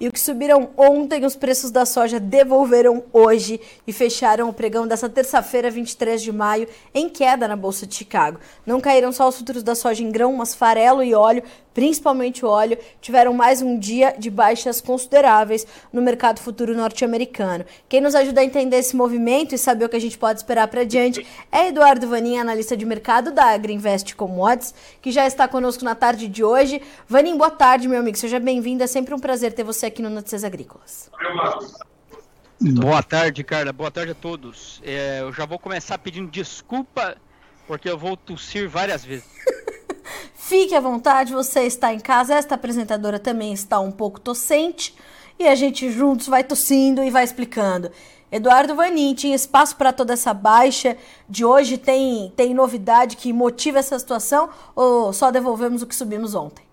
E o que subiram ontem, os preços da soja devolveram hoje e fecharam o pregão dessa terça-feira, 23 de maio, em queda na Bolsa de Chicago. Não caíram só os futuros da soja em grão, mas farelo e óleo, principalmente o óleo, tiveram mais um dia de baixas consideráveis no mercado futuro norte-americano. Quem nos ajuda a entender esse movimento e saber o que a gente pode esperar para diante é Eduardo Vanin, analista de mercado da Agriinvest Commodities, que já está conosco na tarde de hoje. Vanin, boa tarde, meu amigo. Seja bem-vindo. É sempre um prazer ter você aqui no Notícias Agrícolas. Boa tarde, Carla. Boa tarde a todos. É, eu já vou começar pedindo desculpa, porque eu vou tossir várias vezes. Fique à vontade, você está em casa. Esta apresentadora também está um pouco tossente. E a gente juntos vai tossindo e vai explicando. Eduardo Vanin, tinha espaço para toda essa baixa de hoje? Tem, tem novidade que motiva essa situação ou só devolvemos o que subimos ontem?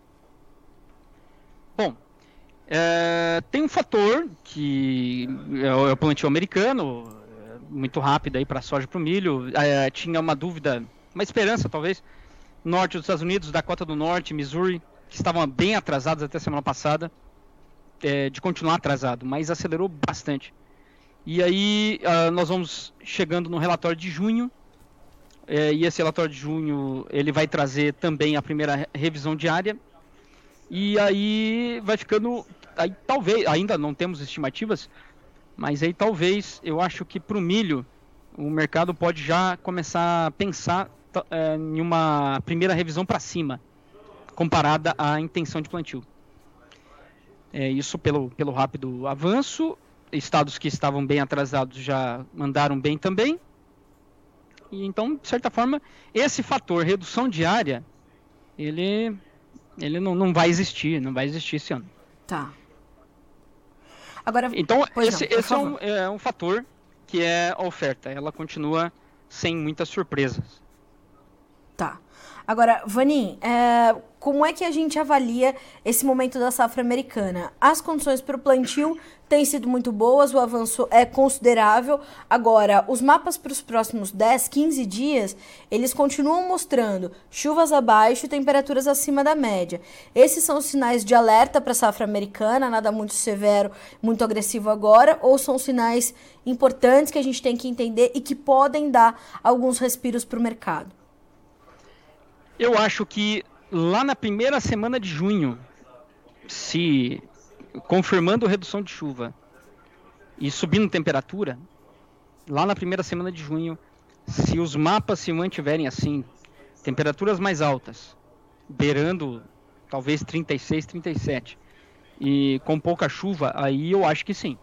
É, tem um fator que é o, é plantio americano, é, muito rápido aí para soja e para o milho. É, tinha uma dúvida, uma esperança talvez, norte dos Estados Unidos, Dakota do Norte, Missouri, que estavam bem atrasados até semana passada, é, de continuar atrasado, mas acelerou bastante. E aí uh, nós vamos chegando no relatório de junho, é, e esse relatório de junho ele vai trazer também a primeira revisão diária e aí vai ficando. Aí talvez, ainda não temos estimativas, mas aí talvez eu acho que para o milho o mercado pode já começar a pensar é, em uma primeira revisão para cima, comparada à intenção de plantio. É, isso pelo, pelo rápido avanço. Estados que estavam bem atrasados já mandaram bem também. E então, de certa forma, esse fator redução diária, ele ele não, não vai existir, não vai existir esse ano. Tá. Agora, então, esse, não, esse é, um, é um fator que é a oferta. Ela continua sem muitas surpresas. Tá. Agora, Vanin, é, como é que a gente avalia esse momento da safra americana? As condições para o plantio têm sido muito boas, o avanço é considerável. Agora, os mapas para os próximos 10, 15 dias, eles continuam mostrando chuvas abaixo e temperaturas acima da média. Esses são sinais de alerta para a safra americana, nada muito severo, muito agressivo agora, ou são sinais importantes que a gente tem que entender e que podem dar alguns respiros para o mercado? Eu acho que lá na primeira semana de junho, se confirmando redução de chuva e subindo temperatura, lá na primeira semana de junho, se os mapas se mantiverem assim, temperaturas mais altas, beirando talvez 36, 37, e com pouca chuva, aí eu acho que sim.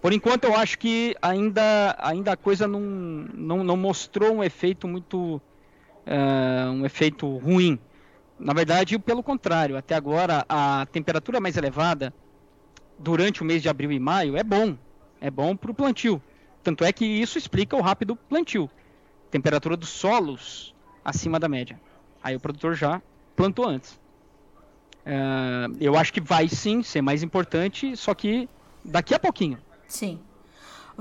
Por enquanto eu acho que ainda, ainda a coisa não, não, não mostrou um efeito muito uh, um efeito ruim. Na verdade, pelo contrário, até agora a temperatura mais elevada durante o mês de abril e maio é bom, é bom para o plantio. Tanto é que isso explica o rápido plantio. Temperatura dos solos acima da média. Aí o produtor já plantou antes. Uh, eu acho que vai sim ser mais importante, só que daqui a pouquinho. Sim.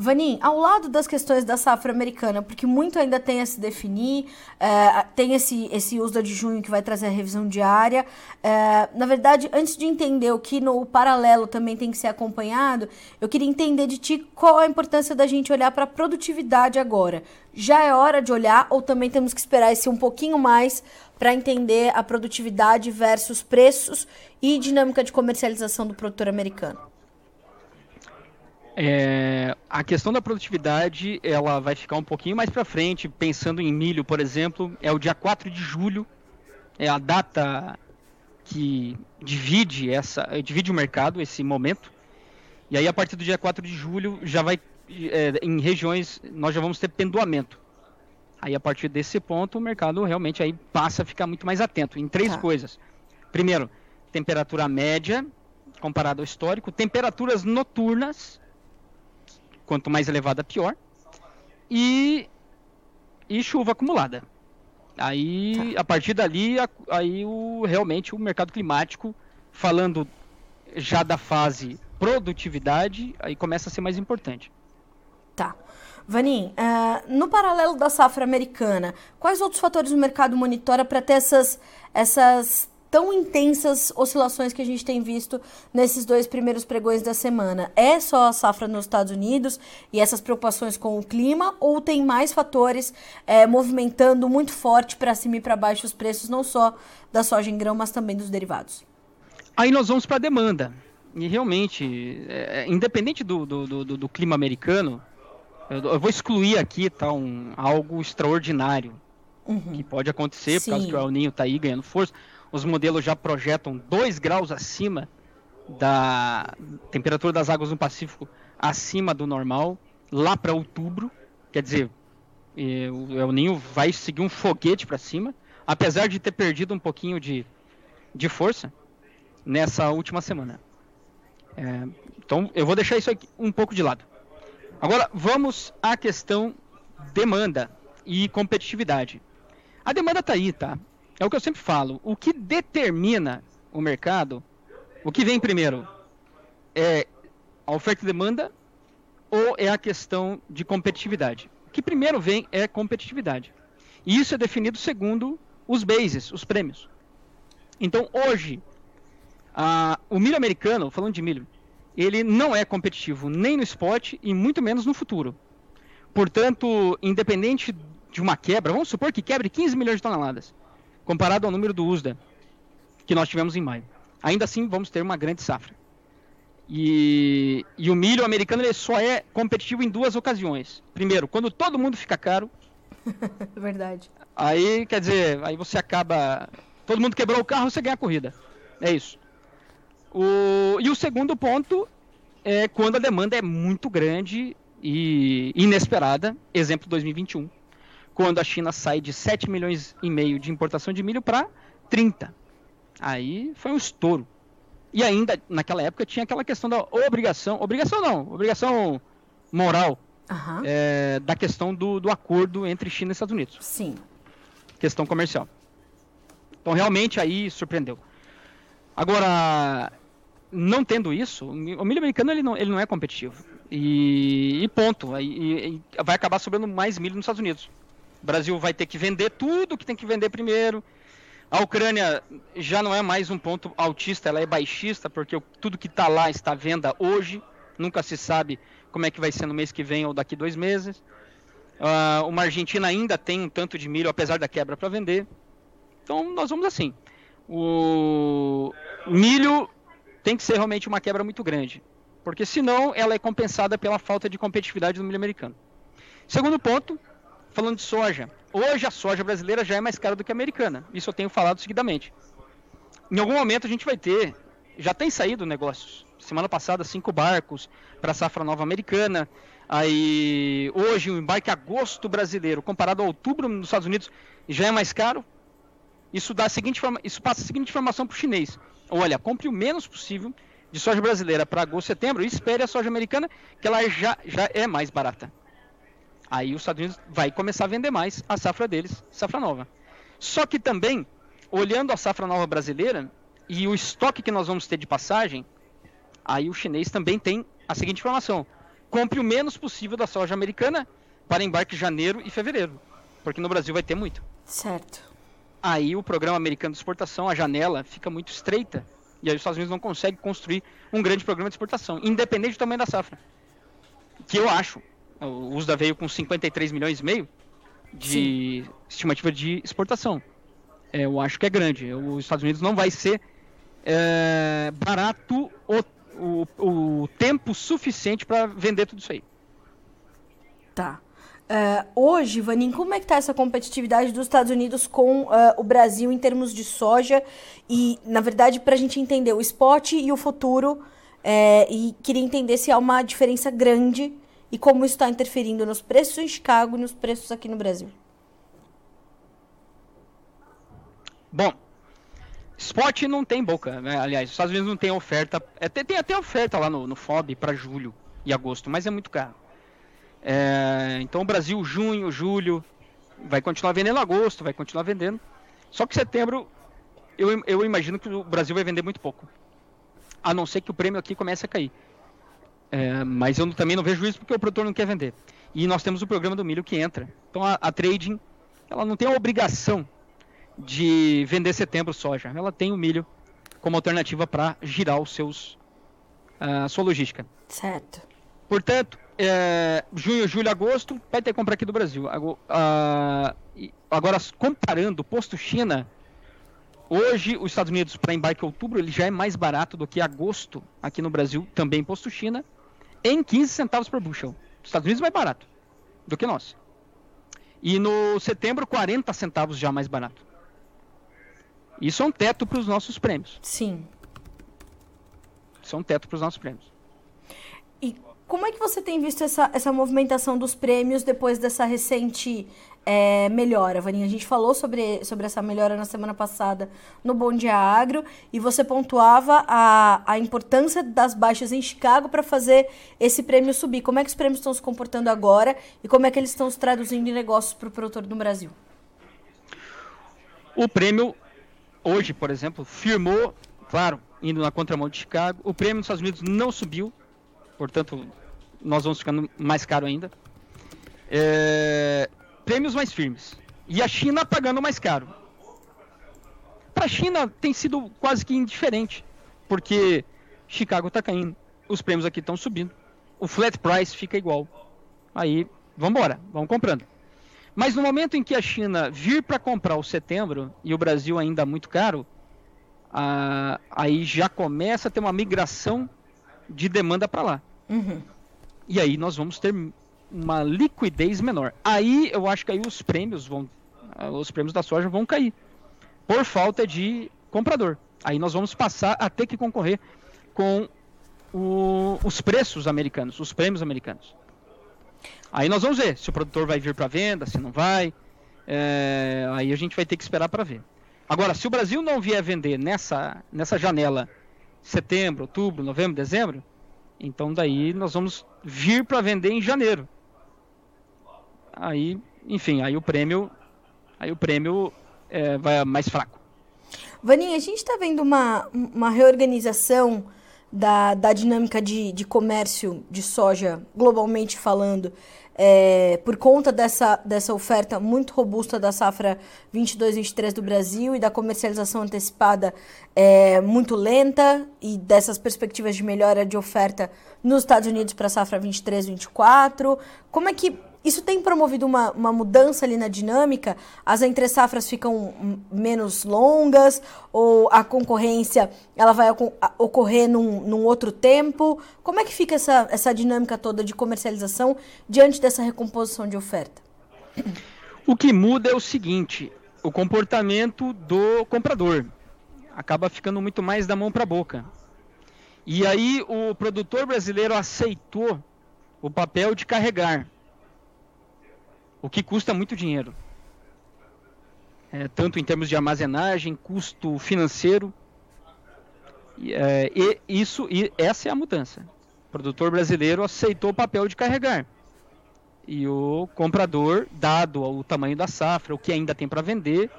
Vanin, ao lado das questões da safra americana, porque muito ainda tem a se definir, é, tem esse, esse uso de junho que vai trazer a revisão diária. É, na verdade, antes de entender o que no paralelo também tem que ser acompanhado, eu queria entender de ti qual a importância da gente olhar para a produtividade agora. Já é hora de olhar ou também temos que esperar esse um pouquinho mais para entender a produtividade versus preços e dinâmica de comercialização do produtor americano? É, a questão da produtividade ela vai ficar um pouquinho mais para frente, pensando em milho, por exemplo, é o dia 4 de julho, é a data que divide essa divide o mercado esse momento. E aí a partir do dia 4 de julho já vai é, em regiões nós já vamos ter pendoamento. Aí a partir desse ponto o mercado realmente aí passa a ficar muito mais atento em três tá. coisas. Primeiro, temperatura média comparado ao histórico, temperaturas noturnas quanto mais elevada, pior. E, e chuva acumulada. Aí, a partir dali, a, aí o, realmente o mercado climático, falando já da fase produtividade, aí começa a ser mais importante. Tá. Vanin, uh, no paralelo da safra americana, quais outros fatores o mercado monitora para ter essas, essas tão intensas oscilações que a gente tem visto nesses dois primeiros pregões da semana? É só a safra nos Estados Unidos e essas preocupações com o clima ou tem mais fatores é, movimentando muito forte para cima e para baixo os preços, não só da soja em grão, mas também dos derivados? Aí nós vamos para a demanda. E realmente, é, é, independente do, do, do, do, clima americano, eu, eu, vou excluir aqui tá, um, algo extraordinário uhum. que pode acontecer, Sim. por causa que o El Ninho está aí ganhando força os modelos já projetam 2 graus acima da temperatura das águas no Pacífico, acima do normal, lá para outubro. Quer dizer, o El Ninho vai seguir um foguete para cima, apesar de ter perdido um pouquinho de, de força nessa última semana. É, então, eu vou deixar isso aqui um pouco de lado. Agora, vamos à questão demanda e competitividade. A demanda está aí, tá? É o que eu sempre falo. O que determina o mercado, o que vem primeiro, é a oferta e demanda ou é a questão de competitividade? O que primeiro vem é competitividade. E isso é definido segundo os bases, os prêmios. Então, hoje, a, o milho americano, falando de milho, ele não é competitivo nem no spot e muito menos no futuro. Portanto, independente de uma quebra, vamos supor que quebre 15 milhões de toneladas comparado ao número do USDA que nós tivemos em maio. Ainda assim, vamos ter uma grande safra. E, e o milho americano ele só é competitivo em duas ocasiões. Primeiro, quando todo mundo fica caro. Verdade. Aí, quer dizer, aí você acaba. Todo mundo quebrou o carro, você ganha a corrida. É isso. O, e o segundo ponto é quando a demanda é muito grande e inesperada. Exemplo 2021 quando a China sai de 7 milhões e meio de importação de milho para 30. Aí foi um estouro. E ainda, naquela época, tinha aquela questão da obrigação, obrigação não, obrigação moral, uhum. é, da questão do, do acordo entre China e Estados Unidos. Sim. Questão comercial. Então, realmente, aí surpreendeu. Agora, não tendo isso, o milho americano ele não, ele não é competitivo. E, e ponto. E, e vai acabar sobrando mais milho nos Estados Unidos. O Brasil vai ter que vender tudo que tem que vender primeiro. A Ucrânia já não é mais um ponto altista, ela é baixista, porque tudo que está lá está à venda hoje. Nunca se sabe como é que vai ser no mês que vem ou daqui dois meses. Uh, uma Argentina ainda tem um tanto de milho, apesar da quebra, para vender. Então, nós vamos assim. O milho tem que ser realmente uma quebra muito grande, porque senão ela é compensada pela falta de competitividade do milho americano. Segundo ponto, falando de soja. Hoje a soja brasileira já é mais cara do que a americana. Isso eu tenho falado seguidamente. Em algum momento a gente vai ter, já tem saído negócios. Semana passada, cinco barcos para a safra nova americana. Aí hoje o embarque agosto brasileiro, comparado a outubro nos Estados Unidos, já é mais caro. Isso dá a seguinte isso passa a seguinte informação para o chinês: olha, compre o menos possível de soja brasileira para agosto, setembro e espere a soja americana, que ela já, já é mais barata. Aí os Estados Unidos vai começar a vender mais a safra deles, safra nova. Só que também, olhando a safra nova brasileira e o estoque que nós vamos ter de passagem, aí o chinês também tem a seguinte informação: compre o menos possível da soja americana para embarque janeiro e fevereiro, porque no Brasil vai ter muito. Certo. Aí o programa americano de exportação, a janela fica muito estreita e aí os Estados Unidos não conseguem construir um grande programa de exportação, independente do tamanho da safra. Que eu acho o USDA veio com 53 milhões e meio de Sim. estimativa de exportação. É, eu acho que é grande. Os Estados Unidos não vai ser é, barato o, o, o, tempo suficiente para vender tudo isso aí. Tá. Uh, hoje, Vanin, como é que está essa competitividade dos Estados Unidos com uh, o Brasil em termos de soja? E, na verdade, para a gente entender o spot e o futuro, é, e queria entender se há uma diferença grande e como está interferindo nos preços em Chicago e nos preços aqui no Brasil. Bom, spot não tem boca, né? aliás, os Estados Unidos não tem oferta, é, tem, tem, até oferta lá no, no FOB para julho e agosto, mas é muito caro. É, então o Brasil, junho, julho, vai continuar vendendo agosto, vai continuar vendendo. Só que setembro, eu, eu imagino que o Brasil vai vender muito pouco. A não ser que o prêmio aqui comece a cair. É, mas eu também não vejo isso porque o produtor não quer vender. E nós temos o programa do milho que entra. Então a, a trading, ela não tem a obrigação de vender setembro soja. Ela tem o milho como alternativa para girar os seus a sua logística. Certo. Portanto, é, junho, julho, agosto vai ter compra aqui do Brasil. Agora, comparando posto China, hoje os Estados Unidos para embarque em outubro ele já é mais barato do que agosto aqui no Brasil, também posto China, em 15 centavos por bushel. Os Estados Unidos é mais barato do que nós. E no setembro, 40 centavos já mais barato. Isso é um teto para os nossos prêmios. Sim. Isso é um teto para os nossos prêmios. E como é que você tem visto essa, essa movimentação dos prêmios depois dessa recente é, melhora, Vaninha? A gente falou sobre, sobre essa melhora na semana passada no Bom Dia Agro e você pontuava a, a importância das baixas em Chicago para fazer esse prêmio subir. Como é que os prêmios estão se comportando agora e como é que eles estão se traduzindo em negócios para o produtor no Brasil? O prêmio, hoje, por exemplo, firmou, claro, indo na contramão de Chicago. O prêmio nos Estados Unidos não subiu, portanto, nós vamos ficando mais caro ainda. É, prêmios mais firmes. E a China pagando mais caro. Para a China tem sido quase que indiferente, porque Chicago está caindo, os prêmios aqui estão subindo, o flat price fica igual. Aí, vamos embora, vamos comprando. Mas no momento em que a China vir para comprar o setembro e o Brasil ainda muito caro, ah, aí já começa a ter uma migração de demanda para lá. Uhum. E aí nós vamos ter uma liquidez menor. Aí eu acho que aí os prêmios vão, ah, os prêmios da soja vão cair por falta de comprador. Aí nós vamos passar a ter que concorrer com o, os preços americanos, os prêmios americanos. Aí nós vamos ver se o produtor vai vir para venda, se não vai. É, aí a gente vai ter que esperar para ver. Agora, se o Brasil não vier vender nessa, nessa janela setembro, outubro, novembro, dezembro, então daí nós vamos vir para vender em janeiro. Aí, enfim, aí o prêmio, aí o prêmio é, vai mais fraco. Vaninha, a gente está vendo uma, uma reorganização da, da dinâmica de, de comércio de soja, globalmente falando, é, por conta dessa, dessa oferta muito robusta da safra 22-23 do Brasil e da comercialização antecipada é, muito lenta e dessas perspectivas de melhora de oferta nos Estados Unidos para a safra 23-24, como é que isso tem promovido uma, uma mudança ali na dinâmica? As entre-safras ficam menos longas ou a concorrência ela vai ocorrer num, num outro tempo? Como é que fica essa, essa dinâmica toda de comercialização diante dessa recomposição de oferta? O que muda é o seguinte, o comportamento do comprador acaba ficando muito mais da mão para a boca. E aí o produtor brasileiro aceitou o papel de carregar o que custa muito dinheiro. É, tanto em termos de armazenagem, custo financeiro. E, é, e isso, e essa é a mudança. O produtor brasileiro aceitou o papel de carregar. E o comprador, dado o tamanho da safra, o que ainda tem para vender,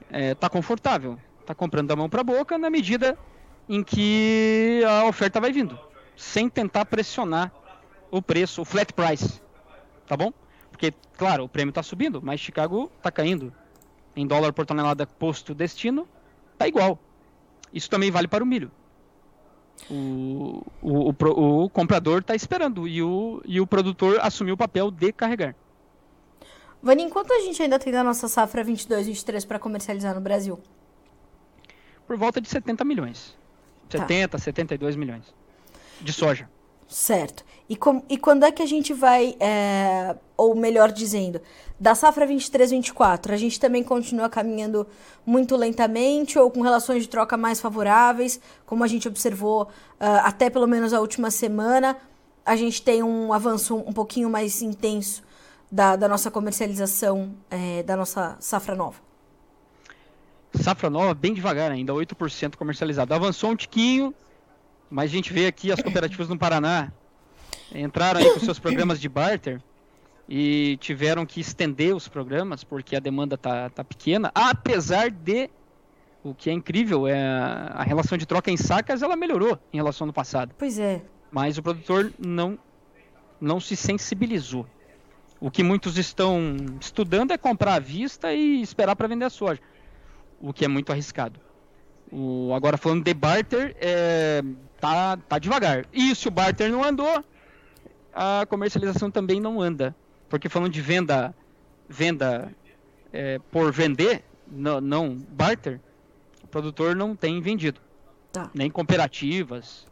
está é, tá confortável. Está comprando da mão para a boca na medida em que a oferta vai vindo, sem tentar pressionar o preço, o flat price. Tá bom? Porque, claro, o prêmio está subindo, mas Chicago está caindo. Em dólar por tonelada posto destino, está igual. Isso também vale para o milho. O, o, o, o comprador está esperando e o, e o produtor assumiu o papel de carregar. Vani, quanto a gente ainda tem da nossa safra 22, 23 para comercializar no Brasil? Por volta de 70 milhões. 70, tá. 72 milhões de soja. Certo. E, com, e quando é que a gente vai, é, ou melhor dizendo, da safra 23-24, a gente também continua caminhando muito lentamente ou com relações de troca mais favoráveis, como a gente observou uh, até pelo menos a última semana, a gente tem um avanço um pouquinho mais intenso da, da nossa comercialização é, da nossa safra nova? Safra nova, bem devagar ainda, 8% comercializado. Avançou um tiquinho, mas a gente vê aqui as cooperativas no Paraná entraram aí com seus programas de barter e tiveram que estender os programas porque a demanda tá, tá pequena, apesar de o que é incrível é a relação de troca em sacas ela melhorou em relação ao passado. Pois é. Mas o produtor não não se sensibilizou. O que muitos estão estudando é comprar à vista e esperar para vender a soja. o que é muito arriscado. O, agora falando de barter, é, tá, tá devagar. E se o barter não andou, a comercialização também não anda. Porque falando de venda, venda é, por vender, não, não barter, o produtor não tem vendido. Tá. Nem cooperativas.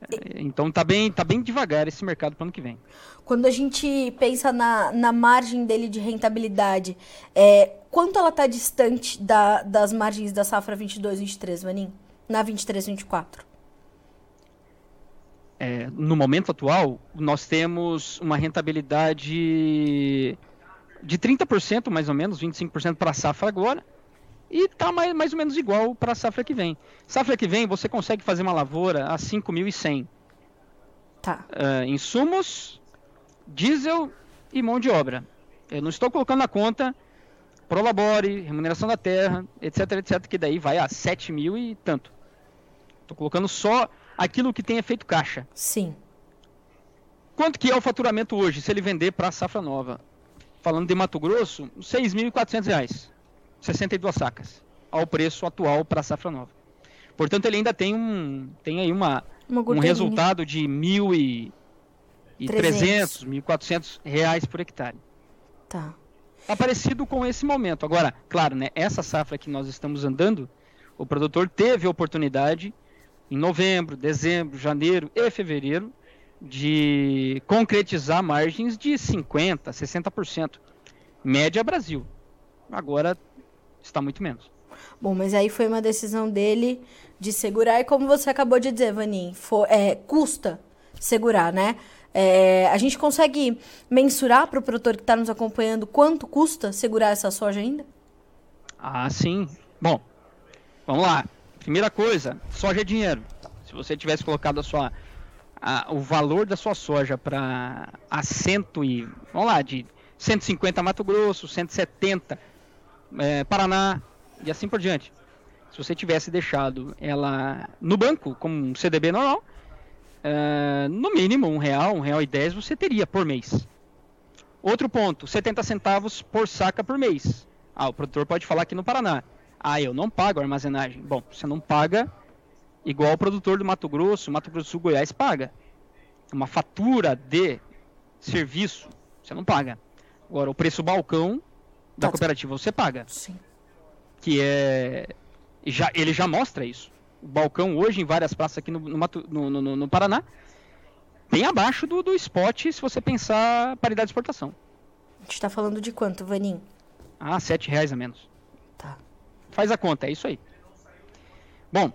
É, então tá bem, tá bem devagar esse mercado para ano que vem. Quando a gente pensa na, na margem dele de rentabilidade, é, quanto ela está distante da, das margens da safra 22-23, Vanim? Na 23-24? É, no momento atual, nós temos uma rentabilidade de 30% mais ou menos, 25% para a safra agora, e está mais, mais ou menos igual para a safra que vem. Safra que vem, você consegue fazer uma lavoura a 5.100. Tá. Uh, insumos, diesel e mão de obra. Eu não estou colocando na conta prolabore, remuneração da terra, etc, etc, que daí vai a 7 mil e tanto. Estou colocando só aquilo que tem efeito caixa. Sim. Quanto que é o faturamento hoje, se ele vender para a safra nova? Falando de Mato Grosso, R$ 6.400. 62 sacas, ao preço atual para a safra nova. Portanto, ele ainda tem um tem aí uma, uma um resultado de mil e, e 300, 1.400 reais por hectare. Tá. Tá parecido com esse momento. Agora, claro, né, essa safra que nós estamos andando, o produtor teve a oportunidade em novembro, dezembro, janeiro e fevereiro de concretizar margens de 50, 60%. Média Brasil. Agora está muito menos. Bom, mas aí foi uma decisão dele de segurar, e como você acabou de dizer, Vanin, for, é, custa segurar, né? É, a gente consegue mensurar para o produtor que está nos acompanhando quanto custa segurar essa soja ainda? Ah, sim. Bom, vamos lá. Primeira coisa, soja é dinheiro. Se você tivesse colocado a sua, a, o valor da sua soja para a cento e, vamos lá, de 150 Mato Grosso, 170 é, Paraná e assim por diante. Se você tivesse deixado ela no banco, como um CDB normal, é, no mínimo um real, um real e dez você teria por mês. Outro ponto, 70 centavos por saca por mês. Ah, o produtor pode falar aqui no Paraná. Ah, eu não pago armazenagem. Bom, você não paga igual o produtor do Mato Grosso, Mato Grosso do Sul, Goiás paga. Uma fatura de serviço, você não paga. Agora, o preço balcão da tá. cooperativa você paga. Sim. Que é. Já, ele já mostra isso. O balcão hoje, em várias praças aqui no, no, no, no Paraná, bem abaixo do, do spot se você pensar paridade de exportação. A gente está falando de quanto, Vanim? Ah, sete reais a menos. Tá. Faz a conta, é isso aí. Bom,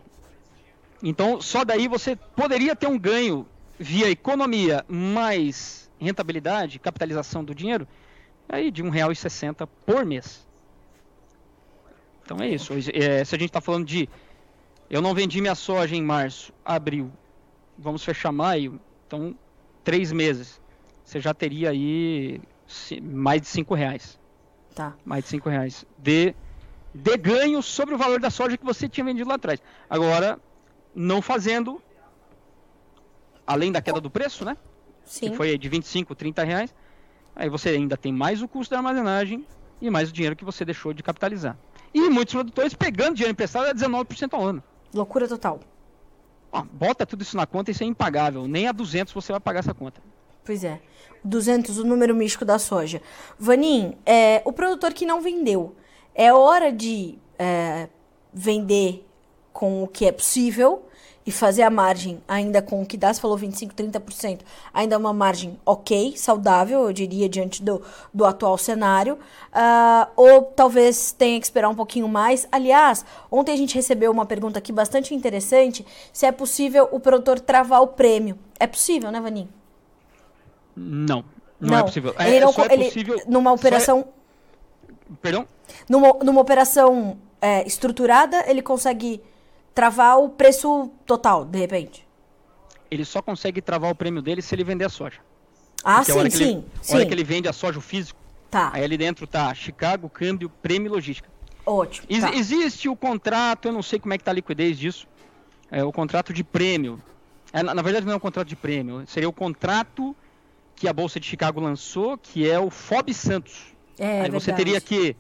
então só daí você poderia ter um ganho via economia mais rentabilidade, capitalização do dinheiro, aí de R$ 1,60 por mês. Então é isso. É, se a gente está falando de. Eu não vendi minha soja em março, abril. Vamos fechar maio. Então, três meses. Você já teria aí mais de cinco reais. Tá. Mais de cinco reais. De, de ganho sobre o valor da soja que você tinha vendido lá atrás. Agora, não fazendo. Além da queda do preço, né? Sim. Que foi de 25, 30 reais. Aí você ainda tem mais o custo da armazenagem e mais o dinheiro que você deixou de capitalizar. E muitos produtores pegando dinheiro emprestado a 19% ao ano. Loucura total. bota tudo isso na conta, isso é impagável. Nem a 200 você vai pagar essa conta. Pois é. 200, o número místico da soja. Vanin, é, o produtor que não vendeu, é hora de é, vender com o que é possível e fazer a margem ainda com o que dá, você falou 25, 30%, ainda é uma margem ok, saudável, eu diria, diante do, do atual cenário, uh, ou talvez tenha que esperar um pouquinho mais. Aliás, ontem a gente recebeu uma pergunta aqui bastante interessante, se é possível o produtor travar o prêmio. É possível, né, Vaninho? Não, não, é não, é possível. Ele não, é ele, possível numa é operação... É... Perdão? Numa, numa operação é, estruturada, ele consegue travar o preço total, de repente? Ele só consegue travar o prêmio dele se ele vender a soja. Ah, sim, sim, ele, sim. A hora que ele vende a soja, o físico, tá. aí ali dentro tá Chicago, câmbio, prêmio e logística. Ótimo. Ex tá. Existe o contrato, eu não sei como é que tá a liquidez disso, é o contrato de prêmio. É, na, na verdade não é um contrato de prêmio, seria o contrato que a Bolsa de Chicago lançou, que é o FOB Santos. É, aí você teria que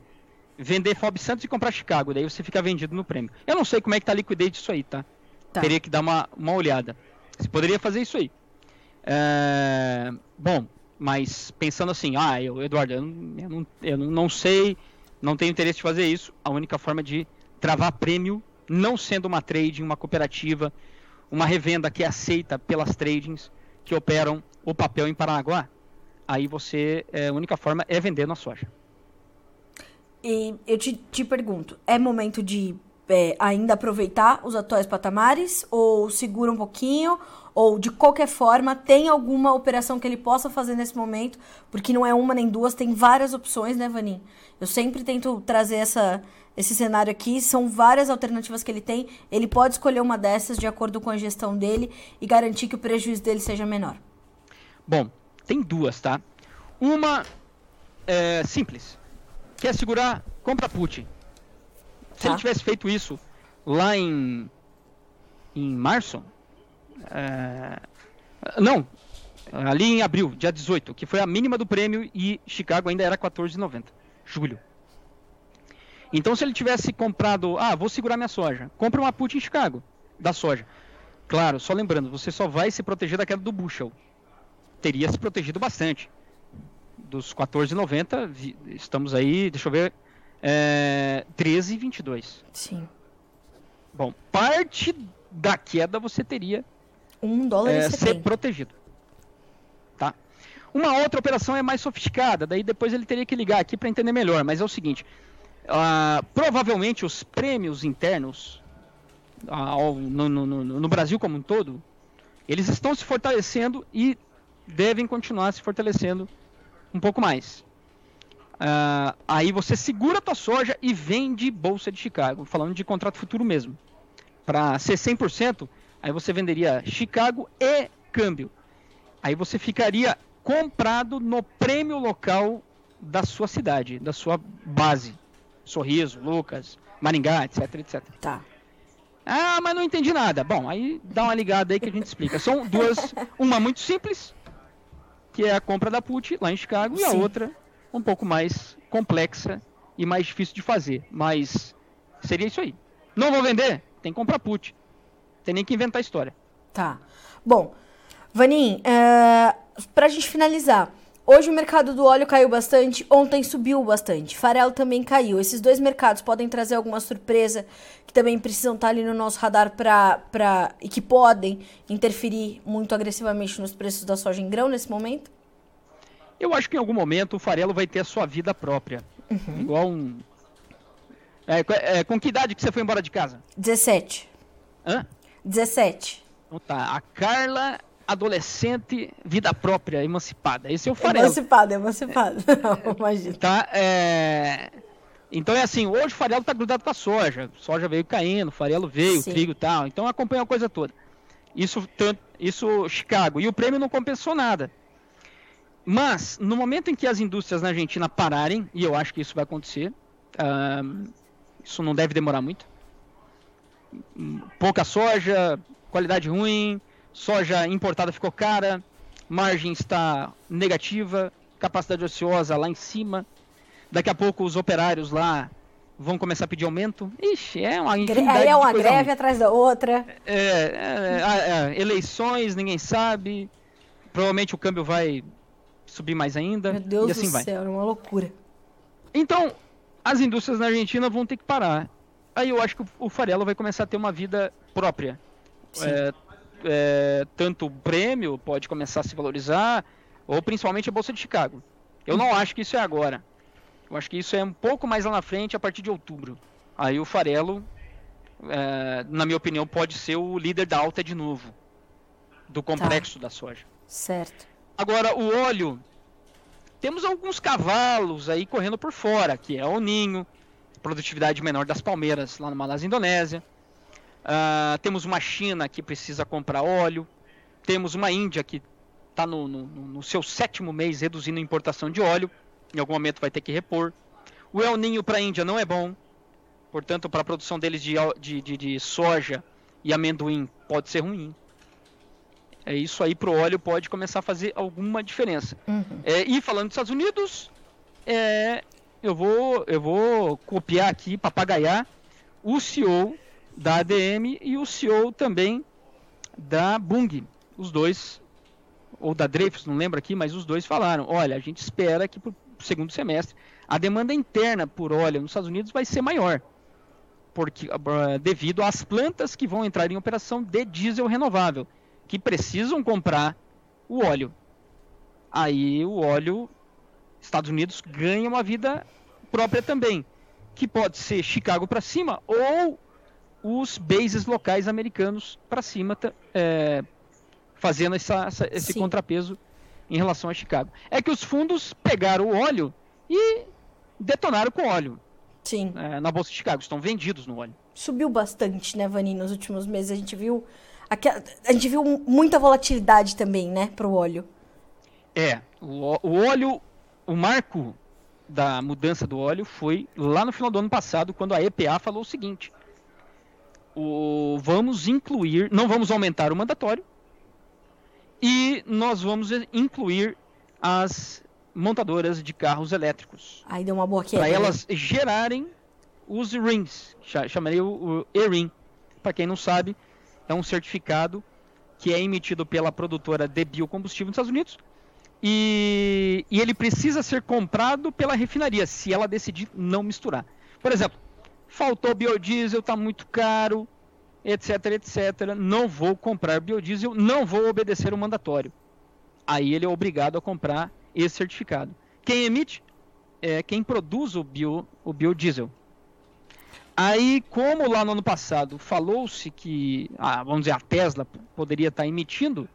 vender FOB Santos e comprar Chicago, daí você fica vendido no prêmio. Eu não sei como é que tá a liquidez disso aí, tá? tá. Teria que dar uma, uma olhada. Você poderia fazer isso aí. É... Bom, mas pensando assim, ah, eu, Eduardo, eu, não, eu, não, eu não sei, não tenho interesse de fazer isso. A única forma de travar prêmio, não sendo uma trading, uma cooperativa, uma revenda que é aceita pelas tradings que operam o papel em Paranaguá, aí você, é, a única forma é vender na soja. E eu te, te pergunto, é momento de é, ainda aproveitar os atuais patamares ou segura um pouquinho? Ou de qualquer forma tem alguma operação que ele possa fazer nesse momento? Porque não é uma nem duas tem várias opções né Vanin? Eu sempre tento trazer essa esse cenário aqui são várias alternativas que ele tem. Ele pode escolher uma dessas de acordo com a gestão dele e garantir que o prejuízo dele seja menor. Bom tem duas tá uma é simples quer segurar compra put se tá. ele tivesse feito isso lá em, em março, é, não, ali em abril, dia 18, que foi a mínima do prêmio e Chicago ainda era 14,90, julho. Então se ele tivesse comprado, ah, vou segurar minha soja, compra uma put em Chicago, da soja. Claro, só lembrando, você só vai se proteger da queda do bushel. Teria se protegido bastante. Dos 14,90, estamos aí, deixa eu ver, é, 13 e 22. Sim. Bom, parte da queda você teria um dólar é, ser protegido. Tá? Uma outra operação é mais sofisticada, daí depois ele teria que ligar aqui para entender melhor, mas é o seguinte: uh, provavelmente os prêmios internos uh, no, no, no, no Brasil como um todo, eles estão se fortalecendo e devem continuar se fortalecendo um pouco mais. Uh, aí você segura a tua soja e vende bolsa de Chicago, falando de contrato futuro mesmo. Para ser 100%, aí você venderia Chicago e câmbio. Aí você ficaria comprado no prêmio local da sua cidade, da sua base. Sorriso, Lucas, Maringá, etc, etc. Tá. Ah, mas não entendi nada. Bom, aí dá uma ligada aí que a gente explica. São duas, uma muito simples, que é a compra da put lá em Chicago, Sim. e a outra um pouco mais complexa e mais difícil de fazer. Mas seria isso aí. Não vou vender? Tem que comprar put. Tem nem que inventar história. Tá. Bom, Vanin, uh, pra gente finalizar. Hoje o mercado do óleo caiu bastante, ontem subiu bastante. Farelo também caiu. Esses dois mercados podem trazer alguma surpresa que também precisam estar ali no nosso radar pra, pra, e que podem interferir muito agressivamente nos preços da soja em grão nesse momento? Eu acho que em algum momento o farelo vai ter a sua vida própria. Uhum. Igual um. É, é, com que idade que você foi embora de casa? 17. Hã? 17. Então tá. A Carla, adolescente, vida própria, emancipada. Esse é o farelo. Emancipada, emancipada. Não, imagina. Tá, é... Então é assim, hoje o farelo tá grudado com a soja. Soja veio caindo, farelo veio, Sim. trigo e tal. Então acompanha a coisa toda. Isso, tanto, isso Chicago. E o prêmio não compensou nada. Mas, no momento em que as indústrias na Argentina pararem, e eu acho que isso vai acontecer, uh, isso não deve demorar muito. Pouca soja, qualidade ruim, soja importada ficou cara, margem está negativa, capacidade ociosa lá em cima. Daqui a pouco os operários lá vão começar a pedir aumento. Ixi, é uma Aí é uma greve ruim. atrás da outra. É, é, é, é, eleições, ninguém sabe. Provavelmente o câmbio vai subir mais ainda. Meu Deus e assim do vai. céu, é uma loucura. Então, as indústrias na Argentina vão ter que parar. Aí eu acho que o farelo vai começar a ter uma vida própria. É, é, tanto o prêmio pode começar a se valorizar, ou principalmente a Bolsa de Chicago. Eu não acho que isso é agora. Eu acho que isso é um pouco mais lá na frente, a partir de outubro. Aí o farelo, é, na minha opinião, pode ser o líder da alta de novo. Do complexo tá. da soja. Certo. Agora, o óleo, temos alguns cavalos aí correndo por fora, que é o ninho, produtividade menor das palmeiras lá no Malásia, Indonésia. Uh, temos uma China que precisa comprar óleo. Temos uma Índia que está no, no, no, seu sétimo mês reduzindo a importação de óleo. Em algum momento vai ter que repor. O El Ninho para a Índia não é bom. Portanto, para a produção deles de, de, de, de soja e amendoim pode ser ruim é, isso aí para o óleo pode começar a fazer alguma diferença. Uhum. É, e falando dos Estados Unidos, é, eu vou, eu vou copiar aqui, papagaiar o CEO da ADM e o CEO também da Bung. Os dois, ou da Dreyfus, não lembro aqui, mas os dois falaram: olha, a gente espera que para o segundo semestre a demanda interna por óleo nos Estados Unidos vai ser maior, porque uh, devido às plantas que vão entrar em operação de diesel renovável, que precisam comprar o óleo. Aí o óleo, Estados Unidos ganha uma vida própria também, que pode ser Chicago para cima ou os bases locais americanos para cima, é, fazendo essa, essa, esse Sim. contrapeso em relação a Chicago. É que os fundos pegaram o óleo e detonaram com óleo. Sim. É, na Bolsa de Chicago, estão vendidos no óleo. Subiu bastante, né, Vani, nos últimos meses. A gente viu. A gente viu muita volatilidade também, né, para o óleo. É, o, o óleo, o marco da mudança do óleo foi lá no final do ano passado, quando a EPA falou o seguinte: o, vamos incluir, não vamos aumentar o mandatório e nós vamos incluir as montadoras de carros elétricos. Aí deu uma boa queda. Para né? elas gerarem os RINs, chamaria o ERIN. Para quem não sabe, é um certificado que é emitido pela produtora de biocombustível nos Estados Unidos e, e ele precisa ser comprado pela refinaria, se ela decidir não misturar. Por exemplo, faltou biodiesel, está muito caro, etc, etc. Não vou comprar biodiesel, não vou obedecer o mandatório. Aí ele é obrigado a comprar esse certificado. Quem emite é quem produz o, bio, o biodiesel. Aí, como lá no ano passado falou-se que, ah, vamos dizer, a Tesla poderia estar emitindo,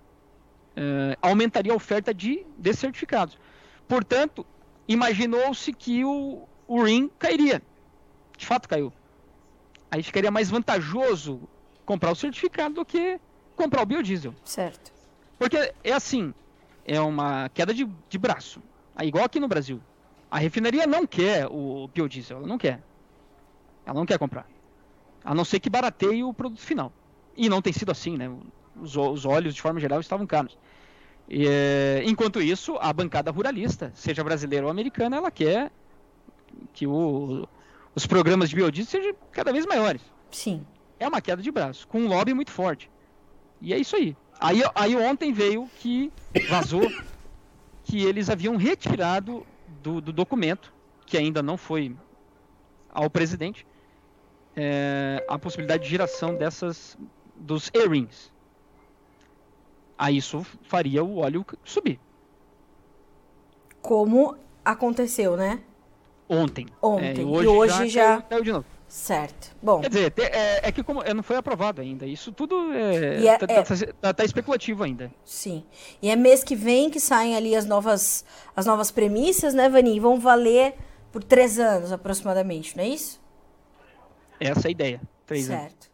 eh, aumentaria a oferta de, de certificados. Portanto, imaginou-se que o, o RIN cairia. De fato caiu. Aí ficaria mais vantajoso comprar o certificado do que comprar o biodiesel. Certo. Porque é assim, é uma queda de, de braço. É igual aqui no Brasil. A refinaria não quer o biodiesel, ela não quer. Ela não quer comprar. A não ser que barateie o produto final. E não tem sido assim, né? Os, os óleos, de forma geral, estavam caros. E, é, enquanto isso, a bancada ruralista, seja brasileira ou americana, ela quer que o, os programas de biodiesel sejam cada vez maiores. Sim. É uma queda de braço, com um lobby muito forte. E é isso aí. Aí, aí ontem veio que vazou que eles haviam retirado do, do documento, que ainda não foi ao presidente, é, a possibilidade de geração dessas dos earrings. Aí isso faria o óleo subir. Como aconteceu, né? Ontem. Ontem. É, hoje e hoje já, já... Caiu, de novo. Certo. Bom. Quer dizer, é, é que como não foi aprovado ainda. Isso tudo é, é, tá, é tá, tá, tá, especulativo ainda. Sim. E é mês que vem que saem ali as novas, as novas premissas, né, Vani? E vão valer por três anos aproximadamente, não é isso? Essa é a ideia. Três certo. anos. Certo.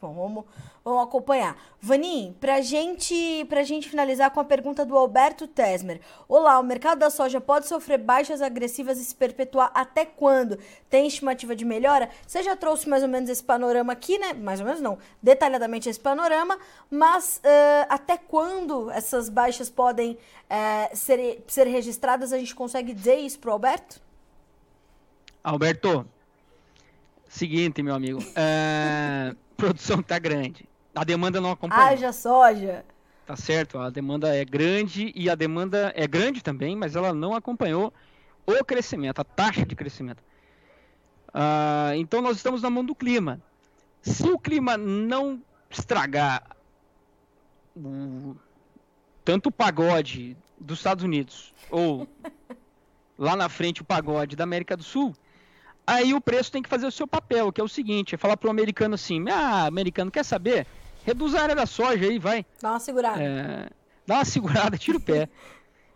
Bom, vamos, vamos acompanhar. Vanim, pra gente, pra gente finalizar com a pergunta do Alberto Tesmer. Olá, o mercado da soja pode sofrer baixas agressivas e se perpetuar até quando? Tem estimativa de melhora? Você já trouxe mais ou menos esse panorama aqui, né? Mais ou menos não, detalhadamente esse panorama, mas uh, até quando essas baixas podem uh, ser, ser registradas? A gente consegue dizer isso pro Alberto? Alberto, seguinte, meu amigo. É produção tá grande. A demanda não acompanha. Haja soja. Tá certo, a demanda é grande e a demanda é grande também, mas ela não acompanhou o crescimento, a taxa de crescimento. Uh, então nós estamos na mão do clima. Se o clima não estragar o, tanto o pagode dos Estados Unidos ou lá na frente o pagode da América do Sul, Aí o preço tem que fazer o seu papel, que é o seguinte: é falar para o americano assim, ah, americano, quer saber? Reduz a área da soja aí, vai. Dá uma segurada. É, dá uma segurada, tira o pé.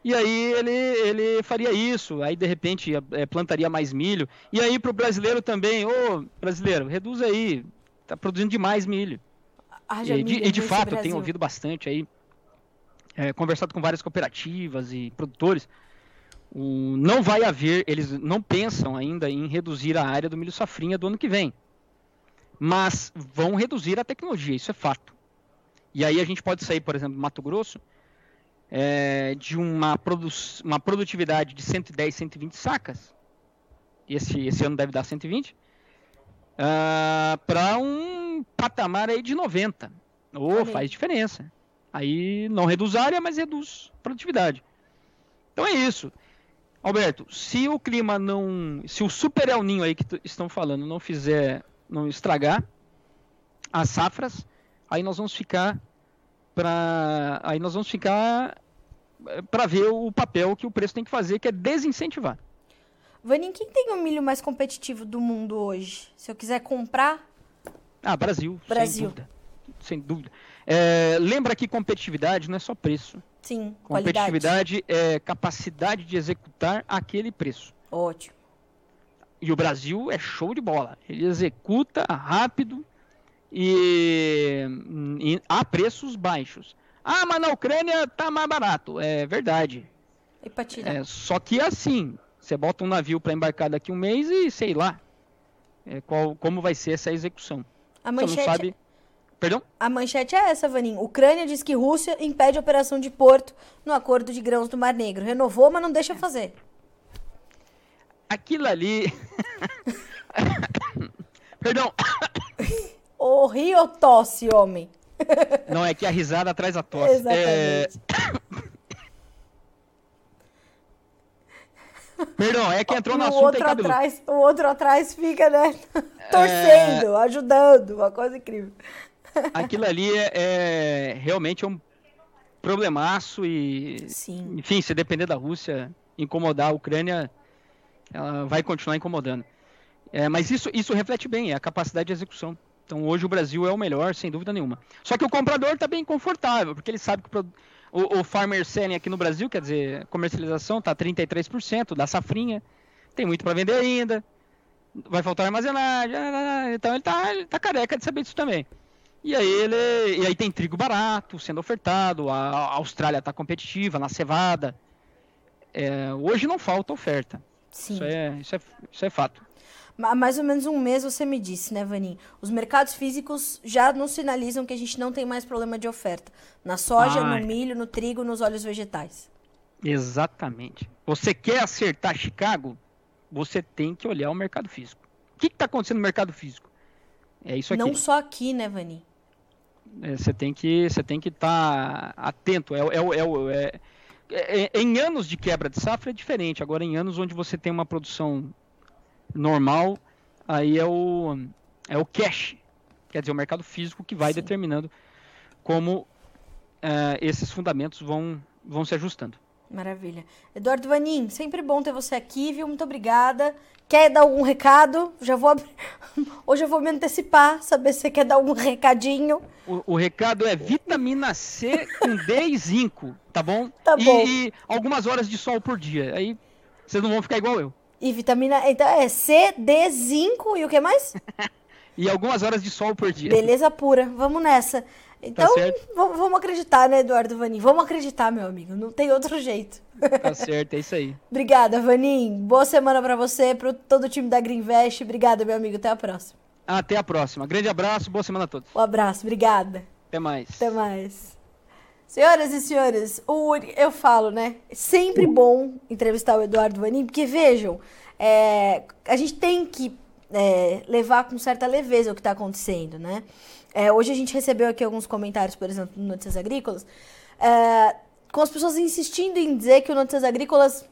E aí ele, ele faria isso, aí de repente é, plantaria mais milho. E aí para o brasileiro também, ô brasileiro, reduz aí, tá produzindo demais milho. Haja e, de, e de fato, eu tenho ouvido bastante aí, é, conversado com várias cooperativas e produtores não vai haver, eles não pensam ainda em reduzir a área do milho safrinha do ano que vem. Mas vão reduzir a tecnologia, isso é fato. E aí a gente pode sair, por exemplo, do Mato Grosso, é, de uma, produ uma produtividade de 110, 120 sacas esse, esse ano deve dar 120, uh, para um patamar aí de 90. Ou oh, faz diferença. Aí não reduz área, mas reduz produtividade. Então é isso. Alberto, se o clima não. Se o super El Ninho aí que estão falando não fizer. não estragar as safras, aí nós vamos ficar para. Aí nós vamos ficar eh, para ver o papel que o preço tem que fazer, que é desincentivar. Vanin, quem tem o milho mais competitivo do mundo hoje? Se eu quiser comprar. Ah, Brasil. Brasil. Sem dúvida. Sem dúvida. É, lembra que competitividade não é só preço. Sim, Competitividade qualidade. é capacidade de executar aquele preço. Ótimo. E o Brasil é show de bola. Ele executa rápido e, e a preços baixos. Ah, mas na Ucrânia tá mais barato. É verdade. É, só que assim, você bota um navio para embarcar daqui um mês e sei lá é, qual, como vai ser essa execução. A manchete, você não sabe Perdão? A manchete é essa, Vanim. Ucrânia diz que Rússia impede a operação de porto no acordo de grãos do Mar Negro. Renovou, mas não deixa fazer. Aquilo ali. Perdão. O rio tosse, homem. Não, é que a risada traz a tosse. Exatamente. É... Perdão, é que entrou no, no assunto outro atrás, O outro atrás fica, né? Torcendo, é... ajudando. Uma coisa incrível. Aquilo ali é, é, realmente é um problemaço e, Sim. enfim, se depender da Rússia incomodar a Ucrânia, ela vai continuar incomodando. É, mas isso, isso reflete bem, é a capacidade de execução. Então hoje o Brasil é o melhor, sem dúvida nenhuma. Só que o comprador está bem confortável, porque ele sabe que o, o, farmer selling aqui no Brasil, quer dizer, comercialização está 33% da safrinha, tem muito para vender ainda, vai faltar armazenagem, então ele está tá careca de saber disso também. E aí ele. E aí tem trigo barato sendo ofertado, a, Austrália está competitiva na cevada. É, hoje não falta oferta. Sim. Isso é, isso é, isso é fato. Há mais ou menos um mês você me disse, né, Vanin? Os mercados físicos já nos sinalizam que a gente não tem mais problema de oferta. Na soja, no milho, no trigo, nos óleos vegetais. Exatamente. Você quer acertar Chicago? Você tem que olhar o mercado físico. O que está acontecendo no mercado físico? É isso aqui. Não só aqui, né, Vanin? É, você tem que você tem que estar tá atento. É, é, é, é, em anos de quebra de safra é diferente. Agora, em anos onde você tem uma produção normal, aí é o é o cash, quer dizer, o mercado físico que vai Sim. determinando como esses fundamentos vão vão se ajustando. Maravilha. Eduardo Vanin, sempre bom ter você aqui, viu? Muito obrigada. Quer dar algum recado? Já vou abrir... Hoje eu vou me antecipar, saber se você quer dar algum recadinho. O, o recado é vitamina C com D e zinco, tá bom? Tá bom. E, e algumas horas de sol por dia. Aí vocês não vão ficar igual eu. E vitamina. Então é C, D, zinco e o que mais? e algumas horas de sol por dia. Beleza pura. Vamos nessa. Então, tá vamos acreditar, né, Eduardo Vanin? Vamos acreditar, meu amigo. Não tem outro jeito. Tá certo, é isso aí. Obrigada, Vanin. Boa semana para você, para todo o time da Greenvest. Obrigada, meu amigo. Até a próxima. Até a próxima. Grande abraço, boa semana a todos. Um abraço, obrigada. Até mais. Até mais. Senhoras e senhores, o, eu falo, né? Sempre bom entrevistar o Eduardo Vanin, porque vejam, é, a gente tem que é, levar com certa leveza o que está acontecendo, né? É, hoje a gente recebeu aqui alguns comentários, por exemplo, no Notícias Agrícolas, é, com as pessoas insistindo em dizer que o Notícias Agrícolas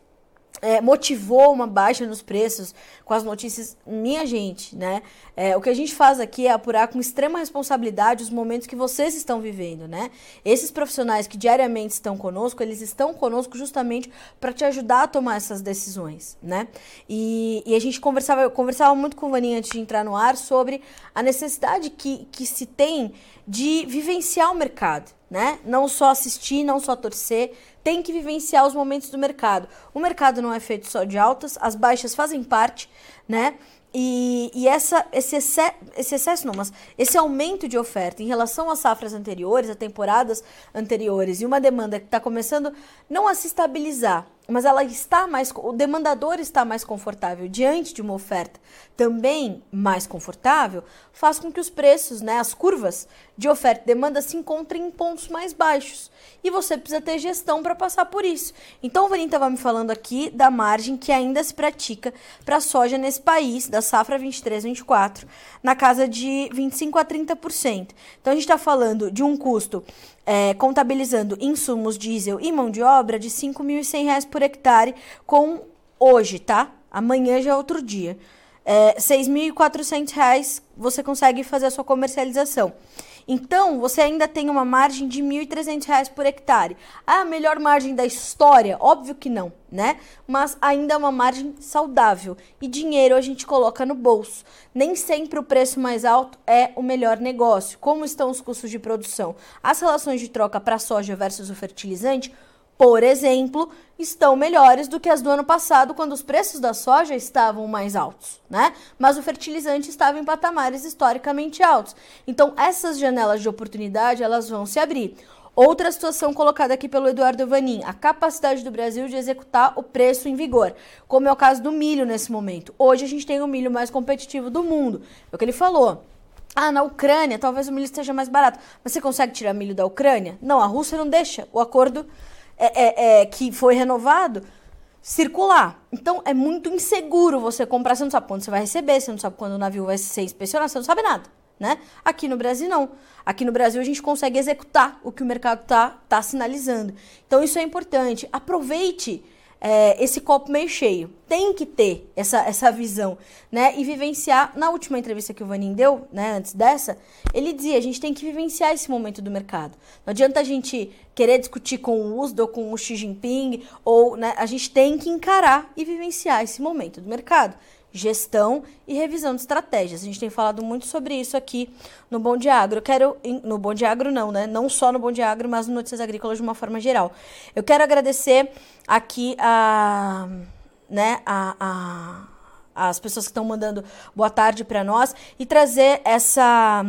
é, motivou uma baixa nos preços com as notícias. Minha gente, né? É, o que a gente faz aqui é apurar com extrema responsabilidade os momentos que vocês estão vivendo, né? Esses profissionais que diariamente estão conosco, eles estão conosco justamente para te ajudar a tomar essas decisões, né? E, e a gente conversava, conversava muito com o Vaninha antes de entrar no ar sobre a necessidade que, que se tem de vivenciar o mercado, né? Não só assistir, não só torcer, tem que vivenciar os momentos do mercado. O mercado não é feito só de altas, as baixas fazem parte, né? E, e essa, esse, excesso, esse excesso, não, mas esse aumento de oferta em relação às safras anteriores, a temporadas anteriores, e uma demanda que está começando não a se estabilizar, mas ela está mais, o demandador está mais confortável diante de uma oferta também mais confortável, faz com que os preços, né, as curvas de oferta e demanda se encontrem em pontos mais baixos. E você precisa ter gestão para passar por isso. Então o Varim estava me falando aqui da margem que ainda se pratica para soja nesse país, da safra 23-24, na casa de 25 a 30%. Então a gente está falando de um custo é, contabilizando insumos diesel e mão de obra de R$ 5.100 por hectare com hoje, tá? Amanhã já é outro dia. É, R$ 6.400 você consegue fazer a sua comercialização. Então, você ainda tem uma margem de R$ 1.300 por hectare. Ah, a melhor margem da história? Óbvio que não, né? Mas ainda é uma margem saudável. E dinheiro a gente coloca no bolso. Nem sempre o preço mais alto é o melhor negócio. Como estão os custos de produção? As relações de troca para soja versus o fertilizante por exemplo, estão melhores do que as do ano passado, quando os preços da soja estavam mais altos, né? Mas o fertilizante estava em patamares historicamente altos. Então, essas janelas de oportunidade, elas vão se abrir. Outra situação colocada aqui pelo Eduardo Vanin, a capacidade do Brasil de executar o preço em vigor, como é o caso do milho nesse momento. Hoje a gente tem o milho mais competitivo do mundo. É o que ele falou. Ah, na Ucrânia talvez o milho esteja mais barato. Mas você consegue tirar milho da Ucrânia? Não, a Rússia não deixa. O acordo é, é, é, que foi renovado circular. Então é muito inseguro você comprar, você não sabe quando você vai receber, você não sabe quando o navio vai ser inspecionado, você não sabe nada. Né? Aqui no Brasil não. Aqui no Brasil a gente consegue executar o que o mercado está tá sinalizando. Então isso é importante. Aproveite é, esse copo meio cheio. Tem que ter essa, essa visão, né? E vivenciar. Na última entrevista que o Vanin deu, né, antes dessa, ele dizia: a gente tem que vivenciar esse momento do mercado. Não adianta a gente querer discutir com o USDA ou com o Xi Jinping, ou né, a gente tem que encarar e vivenciar esse momento do mercado gestão e revisão de estratégias. A gente tem falado muito sobre isso aqui no Bom de Agro. Eu quero no Bom de Agro não, né? Não só no Bom de Agro, mas no Notícias Agrícolas de uma forma geral. Eu quero agradecer aqui a, né, a, a as pessoas que estão mandando boa tarde para nós e trazer essa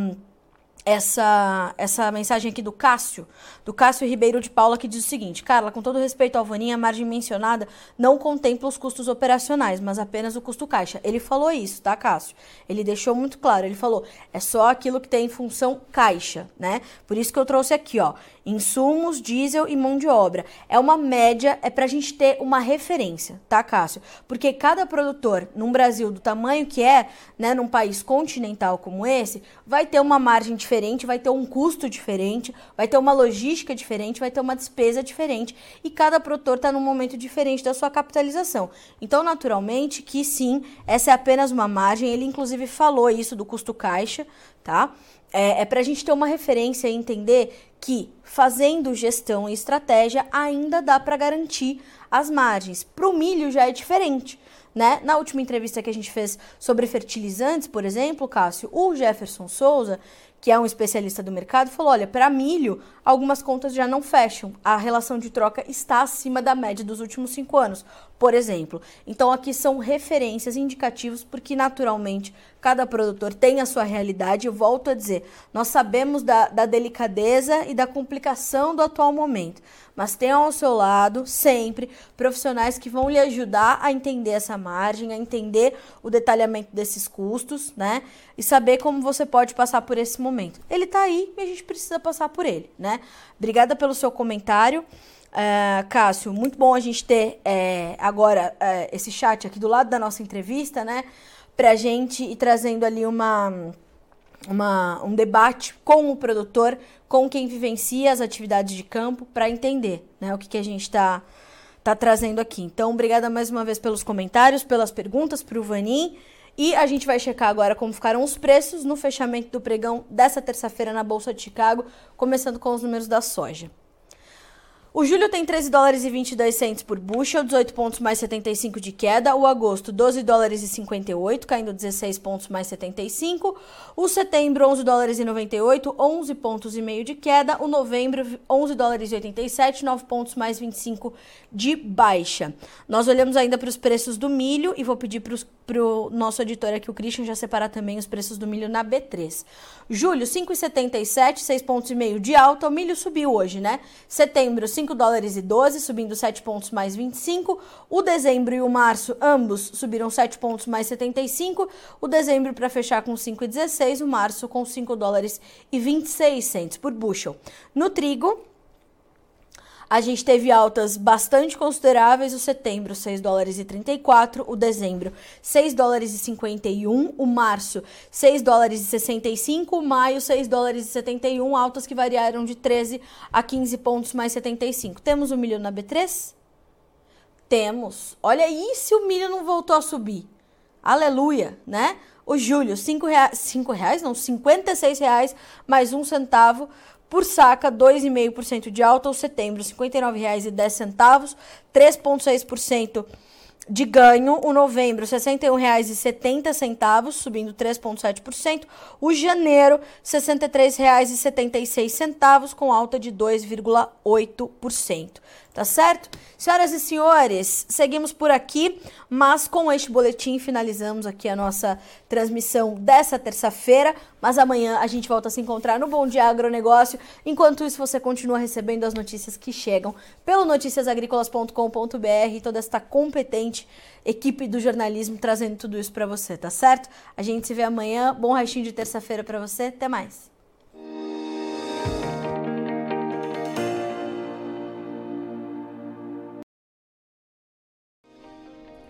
essa, essa mensagem aqui do Cássio, do Cássio Ribeiro de Paula, que diz o seguinte: Carla, com todo respeito ao Vaninha, a margem mencionada não contempla os custos operacionais, mas apenas o custo caixa. Ele falou isso, tá, Cássio? Ele deixou muito claro. Ele falou: é só aquilo que tem em função caixa, né? Por isso que eu trouxe aqui, ó insumos, diesel e mão de obra. É uma média, é para a gente ter uma referência, tá, Cássio? Porque cada produtor, num Brasil do tamanho que é, né, num país continental como esse, vai ter uma margem diferente, vai ter um custo diferente, vai ter uma logística diferente, vai ter uma despesa diferente e cada produtor está num momento diferente da sua capitalização. Então, naturalmente, que sim, essa é apenas uma margem. Ele, inclusive, falou isso do custo caixa, tá? É, é para a gente ter uma referência e entender que fazendo gestão e estratégia ainda dá para garantir as margens. Para o milho já é diferente. Né? Na última entrevista que a gente fez sobre fertilizantes, por exemplo, Cássio, o Jefferson Souza, que é um especialista do mercado, falou: olha, para milho, algumas contas já não fecham. A relação de troca está acima da média dos últimos cinco anos, por exemplo. Então, aqui são referências indicativos, porque naturalmente cada produtor tem a sua realidade. Eu volto a dizer: nós sabemos da, da delicadeza e da complicação do atual momento, mas tenham ao seu lado sempre profissionais que vão lhe ajudar a entender essa margem, a entender o detalhamento desses custos, né? E saber como você pode passar por esse momento. Ele está aí e a gente precisa passar por ele, né? Obrigada pelo seu comentário. Uh, Cássio, muito bom a gente ter é, agora é, esse chat aqui do lado da nossa entrevista, né? Pra gente ir trazendo ali uma uma, um debate com o produtor, com quem vivencia as atividades de campo, para entender né, o que, que a gente está tá trazendo aqui. Então, obrigada mais uma vez pelos comentários, pelas perguntas para o Vanin. E a gente vai checar agora como ficaram os preços no fechamento do pregão dessa terça-feira na Bolsa de Chicago, começando com os números da soja. O julho tem 13 dólares e 22 centos por bushel, 18 pontos mais 75 de queda. O agosto, 12 dólares e 58, caindo 16 pontos mais 75. O setembro, 11 dólares e 98, 11 pontos e meio de queda. O novembro, 11 dólares e 87, 9 pontos mais 25 de baixa. Nós olhamos ainda para os preços do milho e vou pedir para o nosso editor aqui, o Christian, já separar também os preços do milho na B3. Julho, 5,77, 6 pontos e meio de alta. O milho subiu hoje, né? Setembro, 5 dólares e 12, subindo 7 pontos mais 25. O dezembro e o março, ambos subiram 7 pontos mais 75. O dezembro para fechar com 5,16, o março com 5 dólares e 26 centos por bushel. No trigo, a gente teve altas bastante consideráveis, o setembro 6 dólares e 34, o dezembro 6 dólares e 51, o março 6 dólares e 65, o maio 6 dólares e 71, altas que variaram de 13 a 15 pontos mais 75. Temos o milho na B3? Temos. Olha aí se o milho não voltou a subir. Aleluia, né? O julho, 5 reais, 5 reais, não, 56 reais mais um centavo por saca, 2,5% de alta. O setembro, R$ 59,10, 3,6% de ganho. O novembro, R$ 61,70, subindo 3,7%. O janeiro, R$ 63,76, com alta de 2,8%. Tá certo? Senhoras e senhores, seguimos por aqui, mas com este boletim finalizamos aqui a nossa transmissão dessa terça-feira. Mas amanhã a gente volta a se encontrar no Bom Dia Agronegócio. Enquanto isso, você continua recebendo as notícias que chegam pelo noticiasagricolas.com.br, toda esta competente equipe do jornalismo trazendo tudo isso para você, tá certo? A gente se vê amanhã. Bom restinho de terça-feira para você. Até mais.